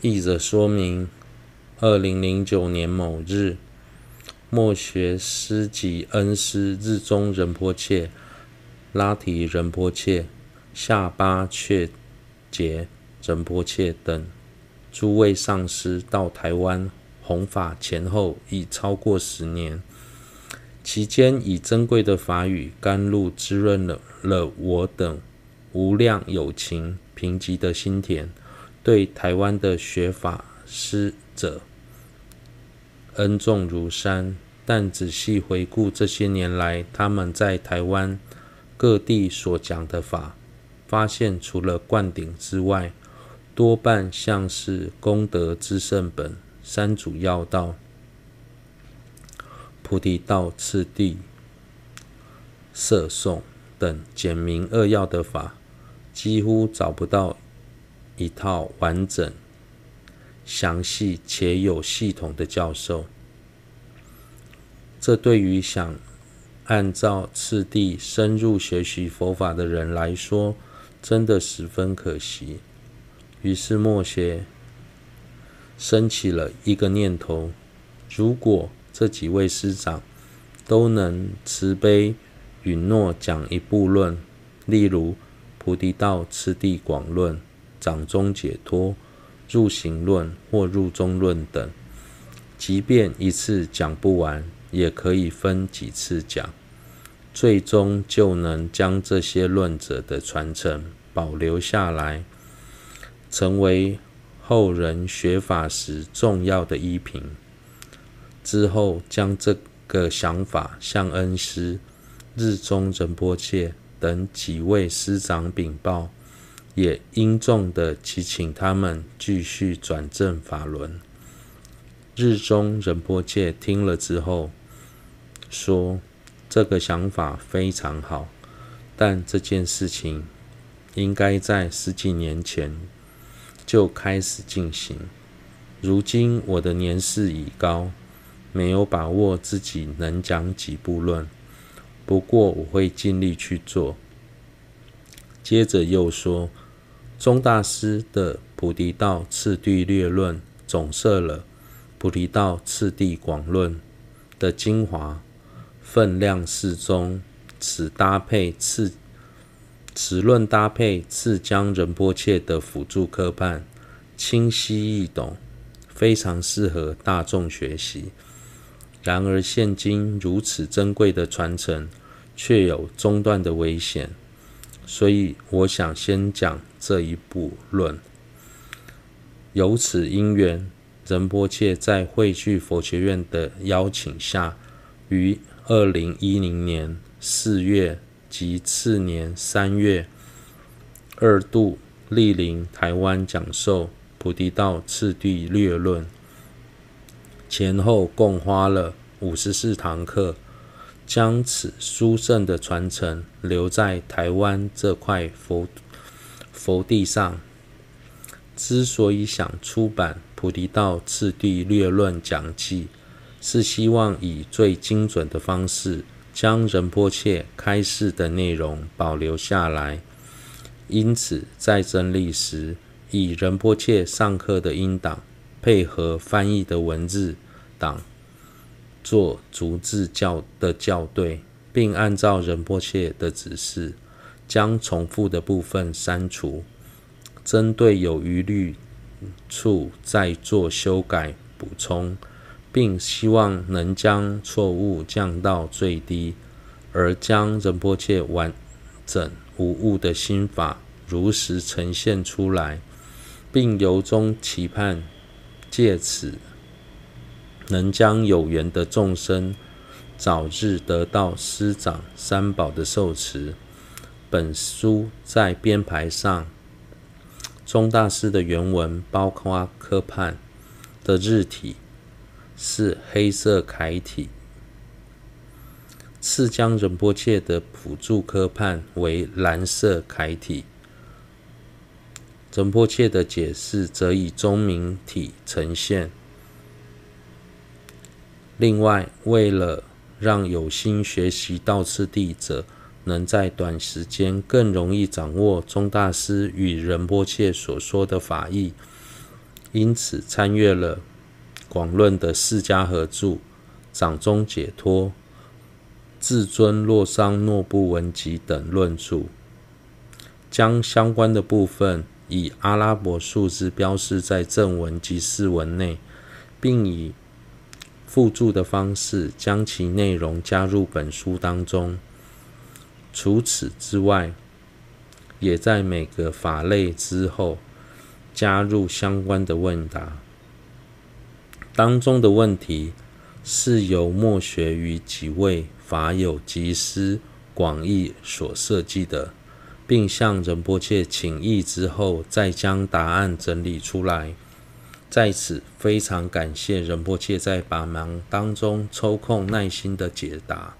译者说明：二零零九年某日，末学师及恩师日中仁波切、拉提仁波切、下巴却杰仁波切等诸位上师到台湾弘法前后已超过十年。期间，以珍贵的法语甘露滋润了了我等无量有情贫瘠的心田，对台湾的学法师者恩重如山。但仔细回顾这些年来他们在台湾各地所讲的法，发现除了灌顶之外，多半像是功德之圣本、三主要道。菩提道次第摄颂等简明扼要的法，几乎找不到一套完整、详细且有系统的教授。这对于想按照次第深入学习佛法的人来说，真的十分可惜。于是默写升起了一个念头：如果这几位师长都能慈悲允诺讲一部论，例如《菩提道次第广论》、《掌中解脱》、《入行论》或《入中论》等，即便一次讲不完，也可以分几次讲，最终就能将这些论者的传承保留下来，成为后人学法时重要的依凭。之后，将这个想法向恩师日中仁波切等几位师长禀报，也殷重地祈请他们继续转正法轮。日中仁波切听了之后说：“这个想法非常好，但这件事情应该在十几年前就开始进行。如今我的年事已高。”没有把握自己能讲几部论，不过我会尽力去做。接着又说，宗大师的《菩提道次第略论》总摄了《菩提道次第广论》的精华，分量适中。此搭配次此论搭配次江仁波切的辅助科判，清晰易懂，非常适合大众学习。然而，现今如此珍贵的传承，却有中断的危险，所以我想先讲这一部论。由此因缘，仁波切在汇聚佛学院的邀请下，于二零一零年四月及次年三月，二度莅临台湾讲授《菩提道次第略论》。前后共花了五十四堂课，将此殊胜的传承留在台湾这块佛佛地上。之所以想出版《菩提道次第略论讲记》，是希望以最精准的方式，将仁波切开示的内容保留下来。因此，在整理时，以仁波切上课的音档。配合翻译的文字档做逐字校的校对，并按照仁波切的指示，将重复的部分删除，针对有疑虑处再做修改补充，并希望能将错误降到最低，而将仁波切完整无误的心法如实呈现出来，并由衷期盼。借此，能将有缘的众生早日得到师长三宝的受持。本书在编排上，宗大师的原文包括科判的日体是黑色楷体，次江仁波切的辅助科判为蓝色楷体。仁波切的解释则以中明体呈现。另外，为了让有心学习道次第者能在短时间更容易掌握宗大师与仁波切所说的法义，因此参阅了广论的释迦合著、掌中解脱、至尊洛桑诺布文集等论著，将相关的部分以阿拉伯数字标示在正文及释文内，并以附注的方式将其内容加入本书当中。除此之外，也在每个法类之后加入相关的问答。当中的问题是由墨学与几位法友集思广益所设计的，并向仁波切请益之后，再将答案整理出来。在此非常感谢仁波切在百忙当中抽空耐心的解答，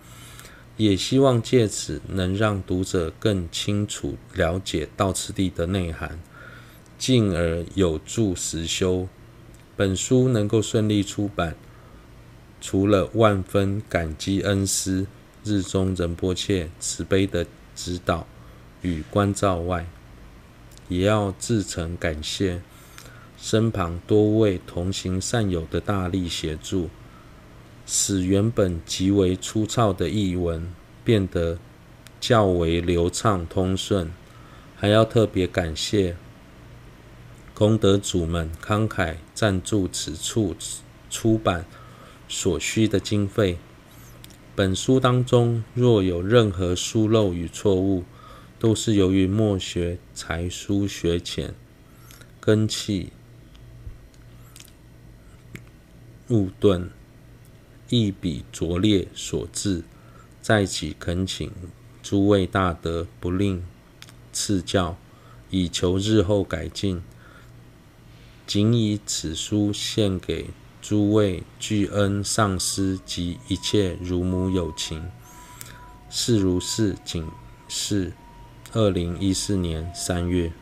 也希望借此能让读者更清楚了解道次第的内涵，进而有助实修。本书能够顺利出版，除了万分感激恩师日中仁波切慈悲的指导与关照外，也要至诚感谢。身旁多位同行善友的大力协助，使原本极为粗糙的译文变得较为流畅通顺。还要特别感谢功德主们慷慨赞助此处出版所需的经费。本书当中若有任何疏漏与错误，都是由于末学才疏学浅，根气。误顿，一笔拙劣所致，在此恳请诸位大德不吝赐教，以求日后改进。谨以此书献给诸位具恩上师及一切如母有情。是如是，仅是二零一四年三月。